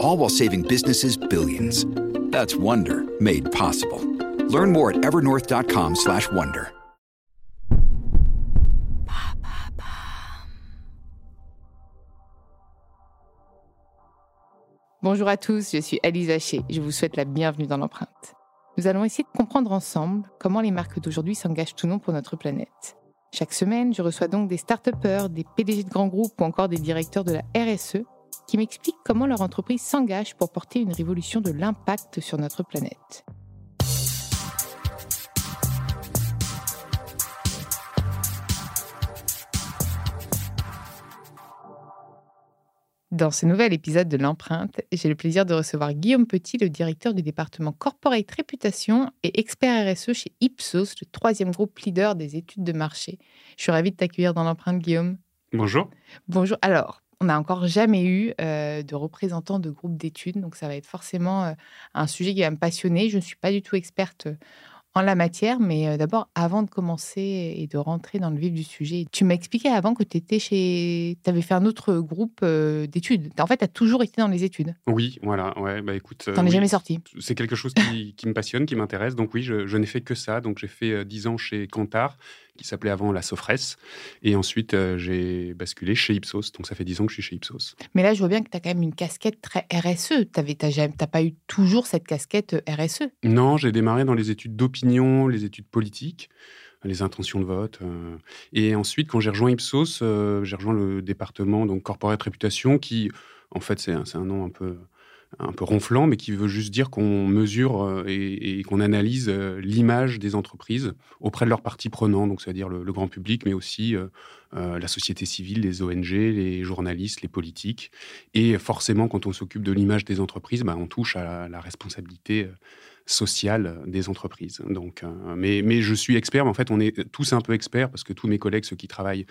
All while saving businesses billions. That's Wonder made possible. Learn more at evernorth.com/wonder. Bonjour à tous, je suis Alice Haché. Je vous souhaite la bienvenue dans l'empreinte. Nous allons essayer de comprendre ensemble comment les marques d'aujourd'hui s'engagent tout non pour notre planète. Chaque semaine, je reçois donc des start-upers, des PDG de grands groupes ou encore des directeurs de la RSE qui m'expliquent comment leur entreprise s'engage pour porter une révolution de l'impact sur notre planète. Dans ce nouvel épisode de l'empreinte, j'ai le plaisir de recevoir Guillaume Petit, le directeur du département Corporate Réputation et expert RSE chez Ipsos, le troisième groupe leader des études de marché. Je suis ravie de t'accueillir dans l'empreinte, Guillaume. Bonjour. Bonjour. Alors, on n'a encore jamais eu euh, de représentants de groupes d'études, donc ça va être forcément euh, un sujet qui va me passionner. Je ne suis pas du tout experte en la matière, mais d'abord, avant de commencer et de rentrer dans le vif du sujet, tu m'as expliqué avant que tu étais chez. Tu avais fait un autre groupe d'études. En fait, tu as toujours été dans les études. Oui, voilà. Ouais, bah écoute. Tu n'en es jamais sorti. C'est quelque chose qui, qui, me passionne, qui m'intéresse. Donc, oui, je, je n'ai fait que ça. Donc, j'ai fait 10 ans chez Kantar qui s'appelait avant la Sofres. Et ensuite, j'ai basculé chez Ipsos. Donc, ça fait 10 ans que je suis chez Ipsos. Mais là, je vois bien que tu as quand même une casquette très RSE. Tu n'as pas eu toujours cette casquette RSE Non, j'ai démarré dans les études d'opinion, les études politiques les intentions de vote. Et ensuite, quand j'ai rejoint Ipsos, j'ai rejoint le département donc corporate réputation, qui, en fait, c'est un, un, nom un peu un peu ronflant, mais qui veut juste dire qu'on mesure et, qu'on analyse l'image des entreprises auprès de leurs parties prenantes, c'est-à-dire le, grand public, mais aussi la société civile, les ONG, les journalistes, les politiques. Et forcément, quand on s'occupe de l'image des entreprises, bah, on touche à la, responsabilité sociale des entreprises. Donc, mais, mais je suis expert, mais en fait, on est tous un peu experts parce que tous mes collègues, ceux qui travaillent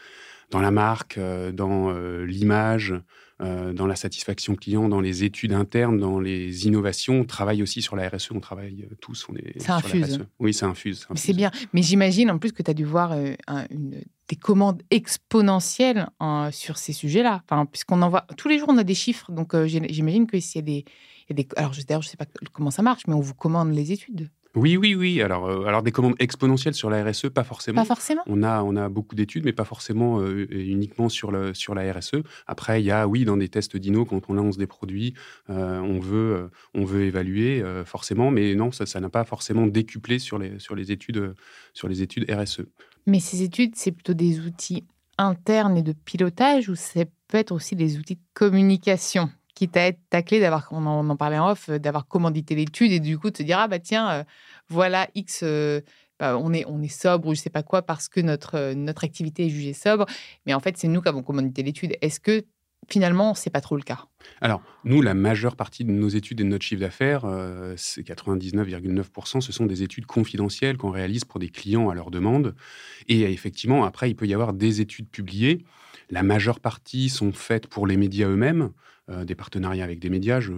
dans la marque, dans l'image, euh, dans la satisfaction client, dans les études internes, dans les innovations. On travaille aussi sur la RSE, on travaille euh, tous. On est ça infuse. E. Oui, ça infuse. C'est bien. Mais j'imagine en plus que tu as dû voir euh, une, des commandes exponentielles sur ces sujets-là. Enfin, Puisqu'on envoie. Tous les jours, on a des chiffres. Donc j'imagine que s'il y a des. Il y a des alors, d'ailleurs, je ne sais pas comment ça marche, mais on vous commande les études. Oui, oui, oui. Alors, euh, alors des commandes exponentielles sur la RSE, pas forcément. Pas forcément. On a, on a beaucoup d'études, mais pas forcément euh, uniquement sur, le, sur la RSE. Après, il y a, oui, dans des tests d'INO, quand on lance des produits, euh, on, veut, on veut évaluer forcément, mais non, ça n'a pas forcément décuplé sur les, sur, les études, sur les études RSE. Mais ces études, c'est plutôt des outils internes et de pilotage ou c'est peut être aussi des outils de communication? Qui t'a été ta clé d'avoir, on en, parlait en off, d'avoir commandité l'étude et du coup te dire ah bah tiens euh, voilà X, euh, bah, on est on est sobre ou je sais pas quoi parce que notre euh, notre activité est jugée sobre, mais en fait c'est nous qui avons commandité l'étude. Est-ce que finalement c'est pas trop le cas? Alors nous la majeure partie de nos études et de notre chiffre d'affaires, c'est 99,9%, ce sont des études confidentielles qu'on réalise pour des clients à leur demande. Et effectivement après il peut y avoir des études publiées. La majeure partie sont faites pour les médias eux-mêmes. Euh, des partenariats avec des médias, je,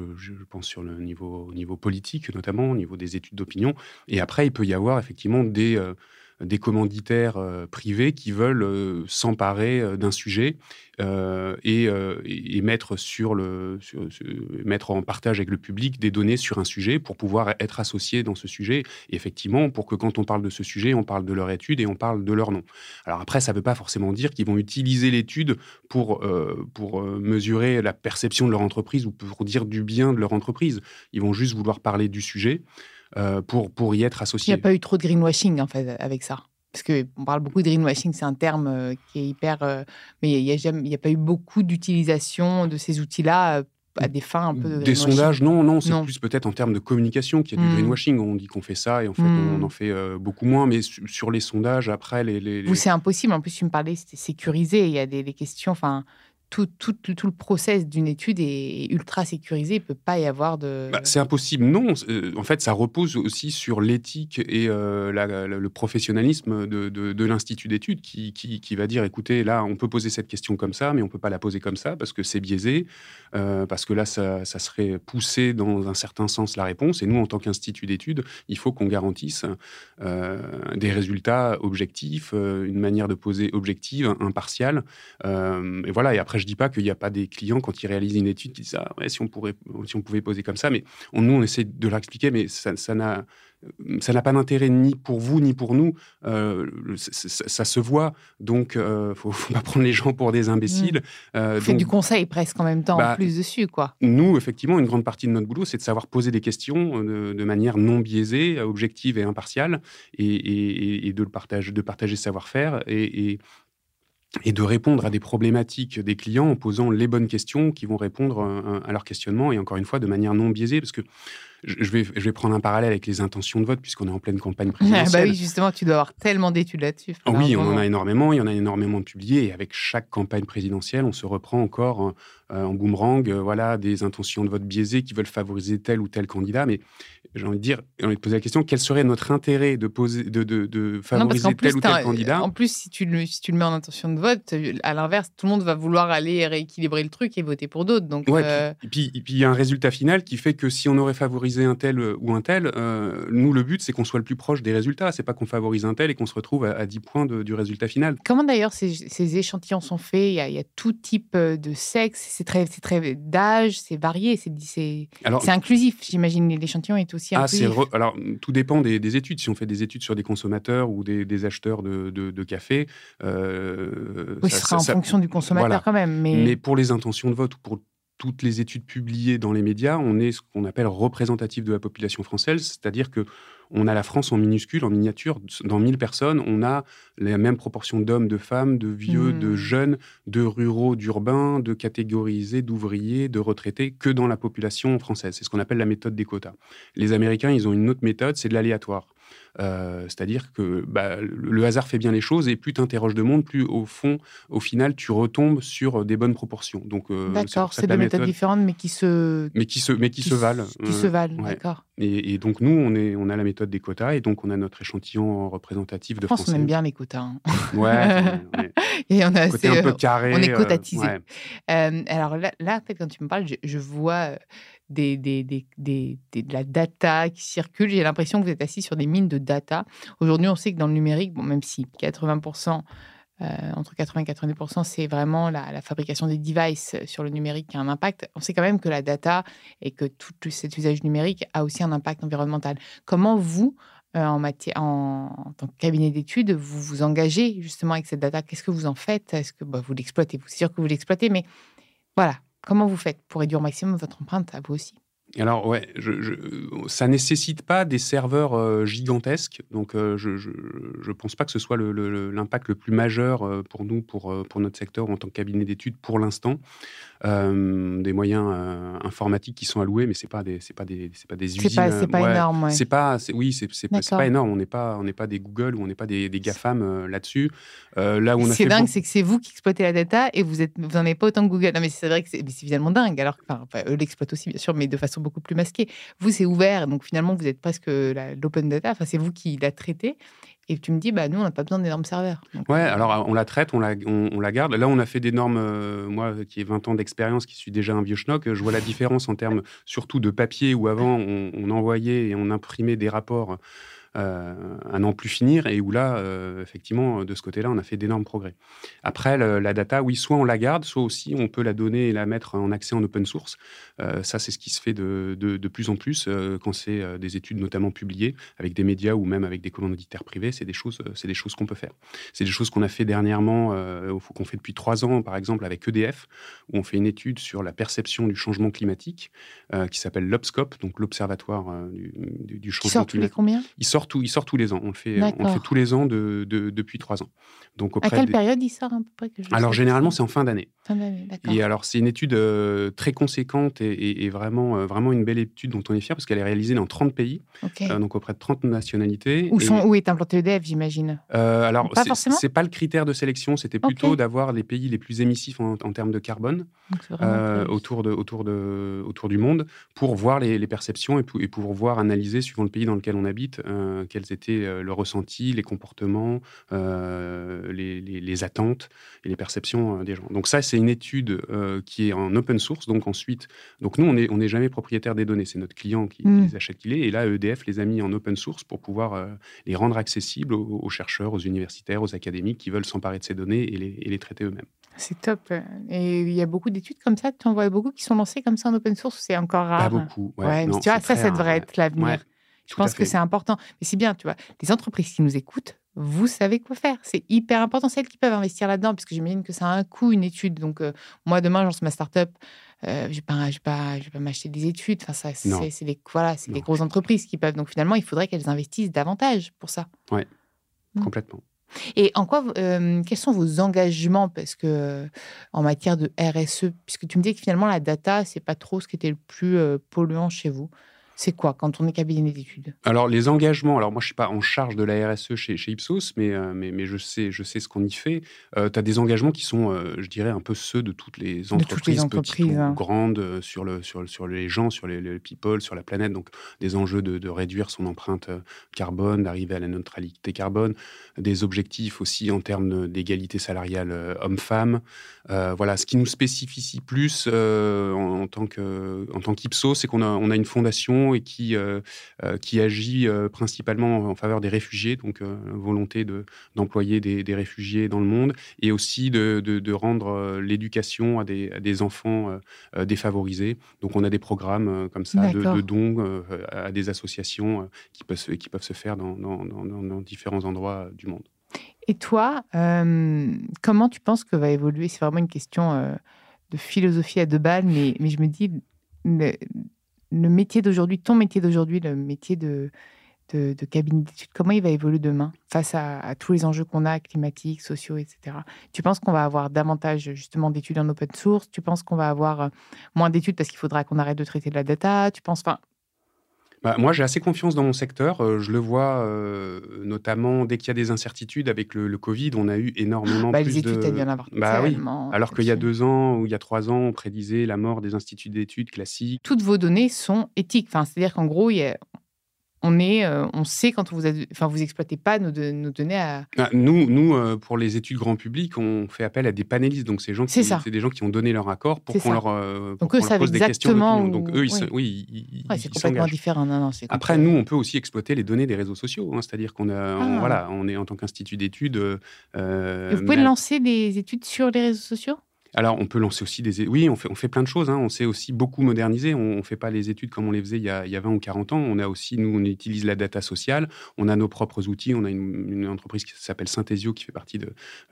pense sur le niveau, au niveau politique notamment, au niveau des études d'opinion. Et après, il peut y avoir effectivement des, euh, des commanditaires euh, privés qui veulent euh, s'emparer euh, d'un sujet et, et, mettre, en partage avec le public des données sur un sujet pour pouvoir être associés dans ce sujet. Et effectivement, pour que quand on parle de ce sujet, on parle de leur étude et on parle de leur nom. Alors après, ça ne veut pas forcément dire qu'ils vont utiliser l'étude pour, pour mesurer la perception de leur entreprise ou pour dire du bien de leur entreprise. Ils vont juste vouloir parler du sujet. Euh, pour, pour y être associé. Il n'y a pas eu trop de greenwashing en fait avec ça. parce qu'on parle beaucoup de greenwashing, c'est un terme qui est hyper. mais il n'y a, a, pas eu beaucoup d'utilisation de ces outils-là à des fins un peu. des sondages, non, non, c'est plus peut-être en termes de communication qu'il y a du mmh. greenwashing. On dit qu'on fait ça et en fait, on mmh. en fait beaucoup moins. Mais sur les sondages, après, les. les, c'est impossible. En plus, tu me parlais, c'était sécurisé. Il y a des, des questions. Enfin, tout, tout, le process d'une étude est ultra sécurisé. Il ne peut pas y avoir de. Bah, c'est impossible, non. Euh, en fait, ça repose aussi sur l'éthique et euh, le professionnalisme de, de, l'institut d'études qui, qui, qui, va dire écoutez, là, on peut poser cette question comme ça, mais on ne peut pas la poser comme ça parce que c'est biaisé, euh, parce que là, ça, ça, serait poussé dans un certain sens la réponse. Et nous, en tant qu'institut d'études, il faut qu'on garantisse des résultats objectifs, une manière de poser objective, impartiale. et voilà, et après, je dis pas qu'il n'y a pas des clients, quand ils réalisent une étude, qui disent ah, ouais, si, on pourrait, si on pouvait poser comme ça. Mais nous, on essaie de leur expliquer, mais ça, ça n'a ça n'a pas d'intérêt ni pour vous ni pour nous. Euh, ça, se voit, donc il euh, ne faut, pas prendre les gens pour des imbéciles. Mmh. Euh, du conseil presque en même temps, en bah, plus dessus, quoi. Nous, effectivement, une grande partie de notre boulot, c'est de savoir poser des questions de, manière non biaisée, objective et impartiale, et, de, le partage, de partager savoir-faire et, et de répondre à des problématiques des clients en posant les bonnes questions qui vont répondre euh, à leurs questionnements et encore une fois de manière non biaisée parce que je vais, je vais prendre un parallèle avec les intentions de vote, puisqu'on est en pleine campagne présidentielle. Ah bah oui, justement, tu dois avoir tellement d'études là-dessus. oui, on en a énormément, il y en a énormément de publiés, et avec chaque campagne présidentielle, on se reprend encore euh, en boomerang euh, voilà, des intentions de vote biaisées qui veulent favoriser tel ou tel candidat. Mais j'ai envie de dire, on envie de poser la question, quel serait notre intérêt de, poser, de, de, de favoriser tel ou tel candidat? En plus, si tu, le, si tu le mets en intention de vote, à l'inverse, tout le monde va vouloir aller rééquilibrer le truc et voter pour d'autres. Donc, euh, et puis il y a un résultat final qui fait que si on aurait favorisé un tel ou un tel, nous, le but, c'est qu'on soit le plus proche des résultats. C'est pas qu'on favorise un tel et qu'on se retrouve à, 10 points du résultat final. Comment d'ailleurs ces, ces, échantillons sont faits? Il y, a, il y, a, tout type de sexe, c'est très, très d'âge, c'est varié, c'est inclusif, j'imagine. L'échantillon est aussi ah, alors, tout dépend des, études. Si on fait des études sur des consommateurs ou des, acheteurs de, de, café. Euh, oui, ce sera en fonction du consommateur quand même. Mais... mais pour les intentions de vote ou pour toutes les études publiées dans les médias, on est ce qu'on appelle représentatif de la population française, c'est-à-dire que on a la France en minuscule, en miniature, dans 1000 personnes, on a la même proportion d'hommes, de femmes, de vieux, de hmm. jeunes, de ruraux, d'urbains, de catégorisés, d'ouvriers, de retraités, que dans la population française. C'est ce qu'on appelle la méthode des quotas. Les Américains, ils ont une autre méthode, c'est de l'aléatoire. Euh, c'est-à-dire que bah, le hasard fait bien les choses et plus tu interroges de monde, plus au fond, au final, tu retombes sur des bonnes proportions. Donc, euh, d'accord, c'est deux méthodes différentes, mais qui se, mais qui se, mais qui, se valent. Qui se valent, d'accord. Et, donc nous, on est, on a la méthode des quotas et donc on a notre échantillon représentatif de France. On aime bien les quotas. Hein. Ouais. et on a assez, un peu carré. On est quotatisé. alors là, là, quand tu me parles, je vois des, des, des, de la data qui circule. J'ai l'impression que vous êtes assis sur des mines de data. Aujourd'hui, on sait que dans le numérique, bon, même si 80%, euh, entre 80 et 90%, c'est vraiment la, fabrication des devices sur le numérique qui a un impact, on sait quand même que la data et que tout, cet usage numérique a aussi un impact environnemental. Comment vous, euh, en, tant que cabinet d'études, vous vous engagez justement avec cette data? Qu'est-ce que vous en faites? Est-ce que bah, vous l'exploitez? C'est sûr que vous l'exploitez, mais voilà, Comment vous faites pour réduire au maximum votre empreinte à vous aussi? Alors ouais, je, je, ça nécessite pas des serveurs euh, gigantesques, donc euh, je ne pense pas que ce soit l'impact le, plus majeur euh, pour nous, pour, pour notre secteur en tant que cabinet d'études pour l'instant. des moyens informatiques qui sont alloués, mais c'est pas des c'est pas des c'est pas des usines. C'est pas, pas énorme. Ouais. C'est pas oui c'est pas énorme. On n'est pas on n'est pas des Google ou on n'est pas des, des gafam là-dessus. là où on C'est dingue, c'est que c'est vous qui exploitez la data et vous êtes vous en avez pas autant que Google. Non mais c'est vrai que c'est évidemment dingue. Alors enfin, eux l'exploitent aussi bien sûr, mais de façon beaucoup plus masqué. Vous, c'est ouvert, donc finalement, vous êtes presque l'open data, enfin, c'est vous qui la traitez. Et tu me dis, bah, nous, on n'a pas besoin d'énormes serveurs. ouais, euh, alors on la traite, on la, on, la garde. Là, on a fait des normes, euh, moi qui ai 20 ans d'expérience, qui suis déjà un vieux schnock, je vois la différence en termes surtout de papier où avant on, on envoyait et on imprimait des rapports euh, à n'en plus finir et où là, euh, effectivement, de ce côté-là, on a fait d'énormes progrès. Après, la data, oui, soit on la garde, soit aussi on peut la donner et la mettre en accès en open source. Euh, ça, c'est ce qui se fait de, de, plus en plus quand c'est des études notamment publiées avec des médias ou même avec des commanditaires privés. C'est des choses, c'est des choses qu'on peut faire. C'est des choses qu'on a fait dernièrement, qu'on fait depuis trois ans, par exemple, avec EDF, où on fait une étude sur la perception du changement climatique qui s'appelle l'OBSCOP, donc l'Observatoire du, du, changement climatique. Tous les combien? Il sort sort, tout, il sort tous les ans. On le fait, on le fait tous les ans de, depuis trois ans. Donc, à quelle période il sort à peu près Alors, généralement, c'est en fin d'année. Et alors, c'est une étude euh, très conséquente et, vraiment, euh, vraiment une belle étude dont on est fier parce qu'elle est réalisée dans 30 pays, euh, donc auprès de 30 nationalités. Où, sont, où est implanté EDF, j'imagine? Alors, c'est pas le critère de sélection, c'était plutôt d'avoir les pays les plus émissifs en, termes de carbone autour, de, autour, de, autour du monde pour voir les, perceptions et, et, pour voir analyser, suivant le pays dans lequel on habite, quels étaient le ressenti, les comportements, les, les, attentes et les perceptions des gens. Donc ça, c'est une étude euh, qui est en open source. Donc ensuite, donc nous, on n'est on est jamais propriétaire des données. C'est notre client qui, mm. les achète, qui les. Et là, EDF les a mis en open source pour pouvoir euh, les rendre accessibles aux, chercheurs, aux universitaires, aux académiques qui veulent s'emparer de ces données et les, et les traiter eux-mêmes. C'est top. Et il y a beaucoup d'études comme ça. Tu en vois beaucoup qui sont lancées comme ça en open source. C'est encore rare? Pas beaucoup. Ouais. tu vois, ça, ça devrait être l'avenir. Je pense que c'est important. Mais c'est bien, tu vois, les entreprises qui nous écoutent, vous savez quoi faire. C'est hyper important, celles qui peuvent investir là-dedans, puisque j'imagine que ça a un coût, une étude. Donc, euh, moi, demain, lance ma start-up, euh, je ne vais pas, pas, pas m'acheter des études. Enfin, ça, c'est les, voilà, les grosses entreprises qui peuvent. Donc, finalement, il faudrait qu'elles investissent davantage pour ça. Oui, mmh. complètement. Et en quoi, euh, quels sont vos engagements? Parce que en matière de RSE, puisque tu me dis que finalement la data, c'est pas trop ce qui était le plus polluant chez vous c'est quoi quand on est cabinet d'études? Alors les engagements, alors moi je suis pas en charge de la RSE chez, chez Ipsos, mais, euh, mais, mais, je, sais, je sais ce qu'on y fait. Euh, tu as des engagements qui sont, euh, je dirais, un peu ceux de toutes les entreprises, petites ou hein. grandes, sur, le, sur, sur les gens, sur les, people, sur la planète. Donc des enjeux de, réduire son empreinte carbone, d'arriver à la neutralité carbone, des objectifs aussi en termes d'égalité salariale homme-femme. voilà, ce qui nous spécifie plus en, en, tant qu'Ipsos, c'est qu'on a, on a une fondation et qui, euh, euh, qui agit euh, principalement en faveur des réfugiés, donc volonté d'employer des, des, réfugiés dans le monde, et aussi de, de, rendre l'éducation à des, à des enfants défavorisés. Donc on a des programmes comme ça de, dons à des associations qui peuvent, qui peuvent se faire dans, dans, dans, différents endroits du monde. Et toi, comment tu penses que va évoluer C'est vraiment une question de philosophie à deux balles, mais, mais je me dis, le métier d'aujourd'hui, ton métier d'aujourd'hui, le métier de, de, cabinet d'études, comment il va évoluer demain face à, tous les enjeux qu'on a, climatiques, sociaux, etc. Tu penses qu'on va avoir davantage justement d'études en open source? Tu penses qu'on va avoir euh, moins d'études parce qu'il faudra qu'on arrête de traiter de la data? Tu penses, enfin, bah, moi, j'ai assez confiance dans mon secteur. Euh, je le vois euh, notamment dès qu'il y a des incertitudes avec le, Covid. On a eu énormément bah, plus les études, de... bien avoir bah, oui. Alors qu'il y a deux ans ou il y a trois ans, on prédisait la mort des instituts d'études classiques. Toutes vos données sont éthiques. Enfin, C'est-à-dire qu'en gros, il y a on est, euh, on sait quand vous, enfin, vous exploitez pas nos, nos données à. Ah, nous, nous euh, pour les études grand public, on fait appel à des panélistes. Donc, c'est gens qui, c'est des gens qui ont donné leur accord pour qu'on leur, euh, donc eux, pose des questions. Donc, eux, ils, oui, ils, c'est complètement différent. Non, non, Après, nous, on peut aussi exploiter les données des réseaux sociaux. Hein. C'est-à-dire qu'on a, ah. voilà, on est en tant qu'institut d'études. vous pouvez lancer des études sur les réseaux sociaux? Alors, on peut lancer aussi des... Oui, on fait, on fait plein de choses. Hein. On s'est aussi beaucoup modernisé. On ne fait pas les études comme on les faisait il y, a, il y, a, 20 ou 40 ans. On a aussi, nous, on utilise la data sociale. On a nos propres outils. On a une, entreprise qui s'appelle Synthesio, qui fait partie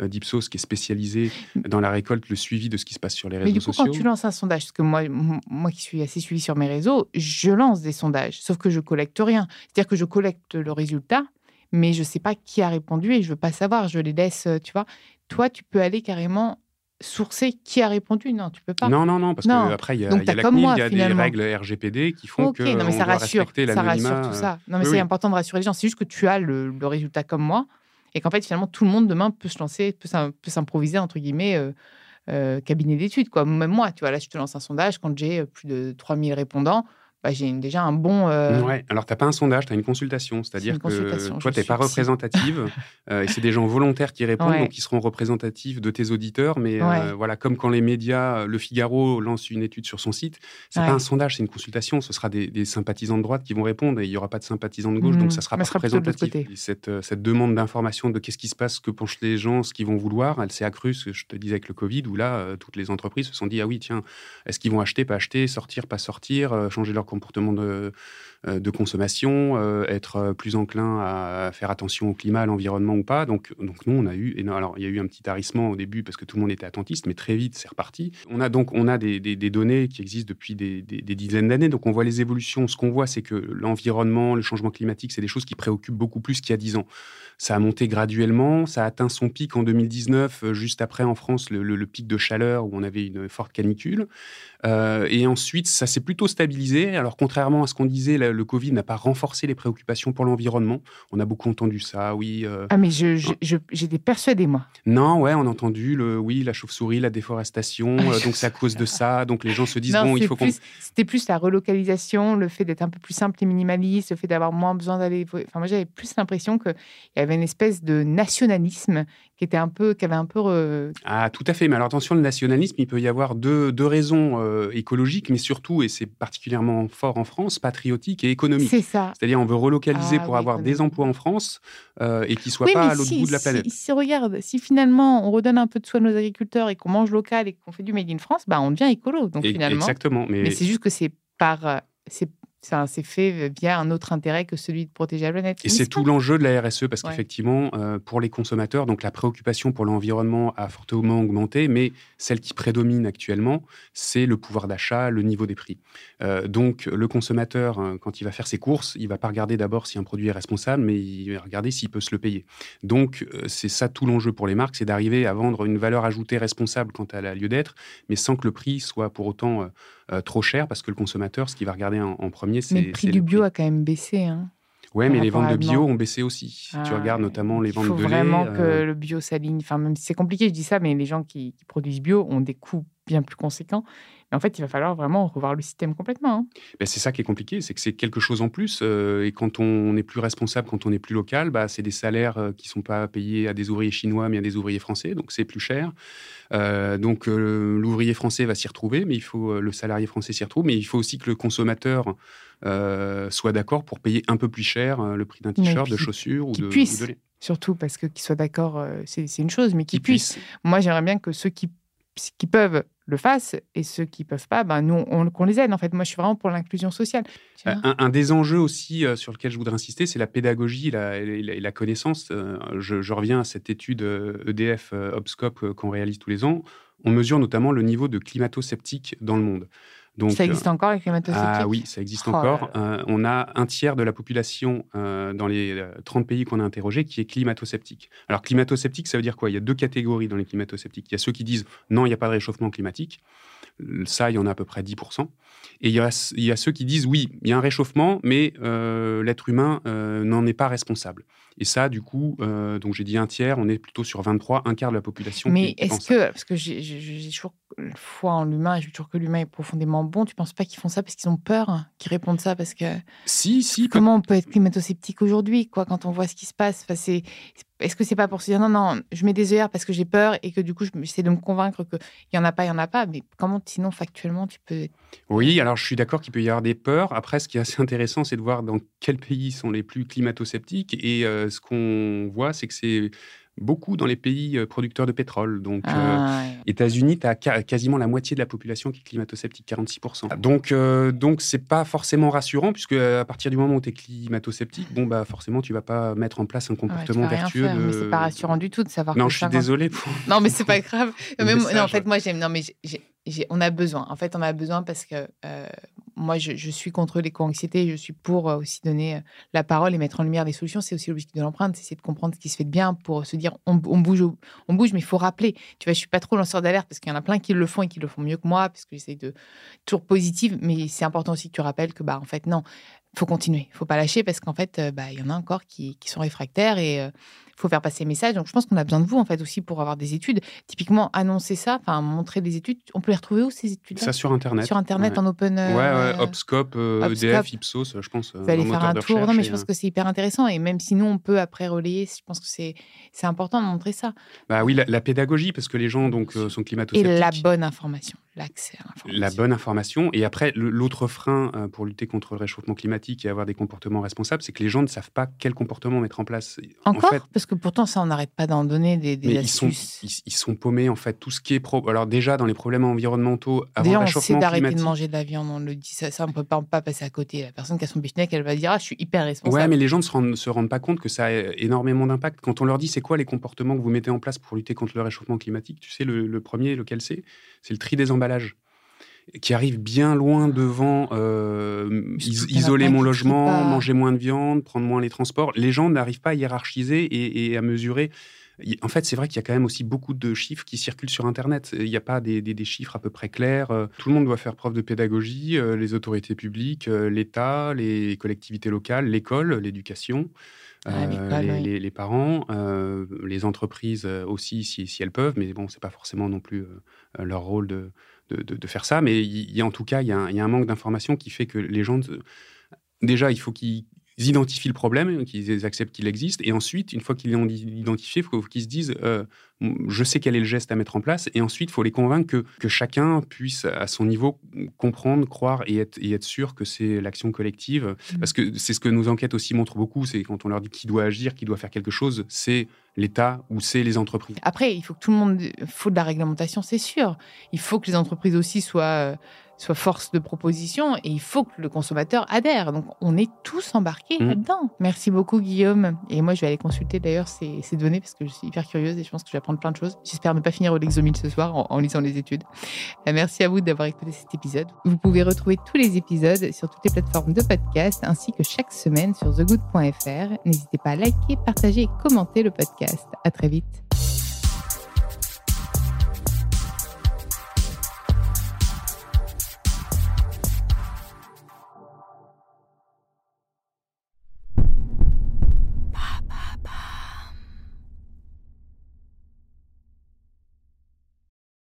euh, d'Ipsos, qui est spécialisée dans la récolte, le suivi de ce qui se passe sur les réseaux sociaux. Mais du coup, quand tu lances un sondage, parce que moi, moi qui suis assez suivi sur mes réseaux, je lance des sondages, sauf que je collecte rien. C'est-à-dire que je collecte le résultat, mais je ne sais pas qui a répondu et je ne veux pas savoir. Je les laisse, euh, tu vois. Toi, tu peux aller carrément sourcer qui a répondu. Non, tu peux pas. Non, non, non, parce qu'après, il y a, y a la CNIL, il y a des règles RGPD qui font que non, mais ça rassure, ça rassure tout ça. Non, mais c'est important de rassurer les gens. C'est juste que tu as le, résultat comme moi et qu'en fait, finalement, tout le monde demain peut se lancer, peut s'improviser, entre guillemets, euh, euh, cabinet d'études. Même moi, tu vois, là, je te lance un sondage quand j'ai euh, plus de 3000 répondants. Bah, j'ai déjà un bon. Euh... Ouais, alors tu n'as pas un sondage, tu as une consultation. C'est-à-dire que toi, tu n'es pas représentative. euh, et c'est des gens volontaires qui répondent, donc qui seront représentatifs de tes auditeurs. Mais euh, voilà, comme quand les médias, Le Figaro lance une étude sur son site, c'est pas un sondage, c'est une consultation. Ce sera des, sympathisants de droite qui vont répondre et il n'y aura pas de sympathisants de gauche, donc ça sera pas représentatif. Cette, cette, demande d'information de qu'est-ce qui se passe, ce que penchent les gens, ce qu'ils vont vouloir, elle s'est accrue, ce que je te disais avec le Covid, où là, toutes les entreprises se sont dit ah oui, tiens, est-ce qu'ils vont acheter, pas acheter, sortir, pas sortir, changer leur comportements de, euh, de consommation, euh, être plus enclin à faire attention au climat, à l'environnement ou pas. Donc, donc nous, on a eu, alors il y a eu un petit tarissement au début parce que tout le monde était attentiste, mais très vite, c'est reparti. On a donc on a des, données qui existent depuis des, dizaines d'années, donc on voit les évolutions. Ce qu'on voit, c'est que l'environnement, le changement climatique, c'est des choses qui préoccupent beaucoup plus qu'il y a dix ans. Ça a monté graduellement, ça a atteint son pic en 2019, juste après en France le, pic de chaleur où on avait une forte canicule. Euh, et ensuite, ça s'est plutôt stabilisé. Alors, contrairement à ce qu'on disait, le Covid n'a pas renforcé les préoccupations pour l'environnement. On a beaucoup entendu ça, oui. Euh, ah, mais j'étais persuadée, moi. Non, ouais, on a entendu, le, oui, la chauve-souris, la déforestation, euh, donc c'est à cause de ça. Donc, les gens se disent, bon, il faut qu'on... C'était plus la relocalisation, le fait d'être un peu plus simple et minimaliste, le fait d'avoir moins besoin d'aller... Enfin, moi, j'avais plus l'impression qu'il y avait une espèce de nationalisme qui était un peu, qui avait un peu. Ah, tout à fait. Mais alors attention, le nationalisme, il peut y avoir deux, deux raisons euh, écologiques, mais surtout, et c'est particulièrement fort en France, patriotique et économique. C'est ça. C'est-à-dire, on veut relocaliser ah pour avoir des emplois en France euh, et qui soient pas à l'autre bout de la planète. Si, si, regarde, si finalement on redonne un peu de soin à nos agriculteurs et qu'on mange local et qu'on fait du made in France, bah on devient écolo. Donc finalement. Exactement. Mais, mais c'est juste que c'est par euh, c'est c'est fait via un autre intérêt que celui de protéger la planète. Et c'est tout l'enjeu de la RSE parce qu'effectivement, euh, pour les consommateurs, donc la préoccupation pour l'environnement a fortement augmenté, mais celle qui prédomine actuellement, c'est le pouvoir d'achat, le niveau des prix. Euh, donc le consommateur, hein, quand il va faire ses courses, il va pas regarder d'abord si un produit est responsable, mais il va regarder s'il peut se le payer. Donc euh, c'est ça tout l'enjeu pour les marques, c'est d'arriver à vendre une valeur ajoutée responsable quand elle a lieu d'être, mais sans que le prix soit pour autant trop cher, parce que le consommateur, ce qu'il va regarder en, en premier, mais le prix du bio a quand même baissé. Hein, oui, mais les ventes de bio ont baissé aussi. tu ah, regardes notamment les ventes de lait. Il faut vraiment que euh, le bio s'aligne. Enfin, même si c'est compliqué, je dis ça, mais les gens qui, produisent bio ont des coûts bien plus conséquents. Mais en fait, il va falloir vraiment revoir le système complètement. Hein. Ben, c'est ça qui est compliqué, c'est que c'est quelque chose en plus. Euh, et quand on est plus responsable, quand on est plus local, bah, c'est des salaires euh, qui ne sont pas payés à des ouvriers chinois, mais à des ouvriers français. Donc c'est plus cher. donc l'ouvrier français va s'y retrouver, mais il faut le salarié français s'y retrouve. Mais il faut aussi que le consommateur euh, soit d'accord pour payer un peu plus cher euh, le prix d'un t-shirt, de chaussures ou de, puisse, Surtout parce que qu'ils soient d'accord, euh, c'est une chose, mais qu'ils puissent. Moi, j'aimerais bien que ceux qui, qui peuvent le fassent et ceux qui peuvent pas, ben, nous, on, qu'on les aide. En fait, moi, je suis vraiment pour l'inclusion sociale. Un, des enjeux aussi sur lequel je voudrais insister, c'est la pédagogie et la, connaissance. Je, je, reviens à cette étude EDF e Obscope qu'on réalise tous les ans. On mesure notamment le niveau de climato-sceptique dans le monde ça existe encore, les climato Ah oui, ça existe oh encore. Euh, on a un tiers de la population euh, dans les 30 pays qu'on a interrogés qui est climato-sceptique. Alors, climato-sceptique, ça veut dire quoi? Il y a deux catégories dans les climato-sceptiques. Il y a ceux qui disent non, il n'y a pas de réchauffement climatique. Ça, il y en a à peu près 10%. Et il y a, il y a ceux qui disent oui, il y a un réchauffement, mais euh, l'être humain n'en est pas responsable. Et ça, du coup, donc j'ai dit un tiers, on est plutôt sur 23, un quart de la population. Mais est-ce que, parce que j'ai toujours foi en l'humain et je suis toujours que l'humain est profondément bon. Tu penses pas qu'ils font ça parce qu'ils ont peur, qu'ils répondent ça parce que. Si, si. Comment on peut être climato-sceptique aujourd'hui, quoi, quand on voit ce qui se passe? Enfin, c'est, Est-ce que c'est pas pour se dire non, non, je mets des œillères parce que j'ai peur et que du coup, j'essaie de me convaincre qu'il y en a pas, il y en a pas. Mais comment, sinon, factuellement, tu peux. Oui, alors je suis d'accord qu'il peut y avoir des peurs. Après, ce qui est assez intéressant, c'est de voir dans quels pays sont les plus climato-sceptiques. Et euh, ce qu'on voit, c'est que c'est beaucoup dans les pays euh, producteurs de pétrole. Donc, ah, euh, États-Unis, tu as quasiment la moitié de la population qui est climato-sceptique, 46%. Donc, euh, donc c'est pas forcément rassurant, puisque à partir du moment où tu es climato-sceptique, bon, bah, forcément, tu vas pas mettre en place un comportement vertueux. Faire, de... c'est pas rassurant du tout de savoir. Non, je suis désolé. Non, mais c'est pas grave. non, en fait, moi, j'aime. Non, mais on a besoin. En fait, on a besoin parce que moi, je, suis contre l'éco-anxiété. Je suis pour aussi donner la parole et mettre en lumière les solutions. C'est aussi l'objectif de l'empreinte, c'est essayer de comprendre ce qui se fait de bien pour se dire on, bouge, on bouge, mais il faut rappeler. Tu vois, je suis pas trop lanceur d'alerte parce qu'il y en a plein qui le font et qui le font mieux que moi parce que j'essaie de toujours positive. Mais c'est important aussi que tu rappelles que bah en fait non, faut continuer, faut pas lâcher parce qu'en fait bah il y en a encore qui, qui sont réfractaires et faut faire passer les messages. Donc, je pense qu'on a besoin de vous, en fait, aussi pour avoir des études. Typiquement, annoncer ça, enfin, montrer des études. On peut les retrouver où, ces études Ça, sur Internet. Sur Internet, en open. Euh, ouais, ouais, Opscope, EDF, euh, e Ipsos, je pense. Vous allez faire un tour. Non, mais je pense que c'est hyper intéressant. Et même si nous, on peut après relayer, je pense que c'est important de montrer ça. Bah oui, la, pédagogie, parce que les gens donc, euh, sont climato Et la bonne information, l'accès à l'information. La bonne information. Et après, l'autre frein pour lutter contre le réchauffement climatique et avoir des comportements responsables, c'est que les gens ne savent pas quel comportement mettre en place. Encore Parce que pourtant, ça, on n'arrête pas d'en donner des, des Mais ils astuces. sont, ils, ils sont paumés, en fait. Tout ce qui est. Pro... Alors, déjà, dans les problèmes environnementaux, avant Déjà, le on sait réchauffement d'arrêter de manger de la viande, on le dit, ça, ça on peut pas, pas passer à côté. La personne qui a son piche-nez, elle va dire Ah, je suis hyper responsable. Ouais, mais les gens ne se rendent, se rendent pas compte que ça a énormément d'impact. Quand on leur dit c'est quoi les comportements que vous mettez en place pour lutter contre le réchauffement climatique, tu sais, le, le premier, lequel c'est? C'est le tri des emballages qui arrive bien loin devant euh, is- isoler mon logement, pas. manger moins de viande, prendre moins les transports. Les gens n'arrivent pas à hiérarchiser et, et à mesurer. En fait, c'est vrai qu'il y a quand même aussi beaucoup de chiffres qui circulent sur Internet. Il n'y a pas des, des- des chiffres à peu près clairs. Euh, Tout le monde doit faire preuve de pédagogie, euh, les autorités publiques, l'État, les collectivités locales, l'école, l'éducation. Ah, euh, les, oui. les- les parents, euh, les entreprises euh, aussi, si, si elles peuvent, mais bon, c'est pas forcément non plus leur rôle de, de, de- de faire ça. Mais il y a en tout cas, il y a un, il y a un manque d'information qui fait que les gens, déjà, il faut qu'ils identifient le problème, qu'ils acceptent qu'il existe, et ensuite, une fois qu'ils l'ont identifié, il faut qu'ils se disent, euh, je sais quel est le geste à mettre en place, et ensuite, il faut les convaincre que, que chacun puisse, à son niveau, comprendre, croire et être, et être sûr que c'est l'action collective. Mhm. Parce que c'est ce que nos enquêtes aussi montrent beaucoup, c'est quand on leur dit qui doit agir, qui doit faire quelque chose, c'est l'État ou c'est les entreprises. Après, il faut que tout le monde. Il faut de la réglementation, c'est sûr. Il faut que les entreprises aussi soient, euh, soient force de proposition et il faut que le consommateur adhère. Donc, on est tous embarqués Mhm. là-dedans. Merci beaucoup, Guillaume. Et moi, je vais aller consulter d'ailleurs ces, ces données parce que je suis hyper curieuse et je pense que je vais plein de choses. J'espère ne pas finir au Lexomil ce soir en, en lisant les études. Euh, Merci à vous d'avoir écouté cet épisode. Vous pouvez retrouver tous les épisodes sur toutes les plateformes de podcast ainsi que chaque semaine sur thegood.fr. N'hésitez pas à liker, partager et commenter le podcast. À très vite.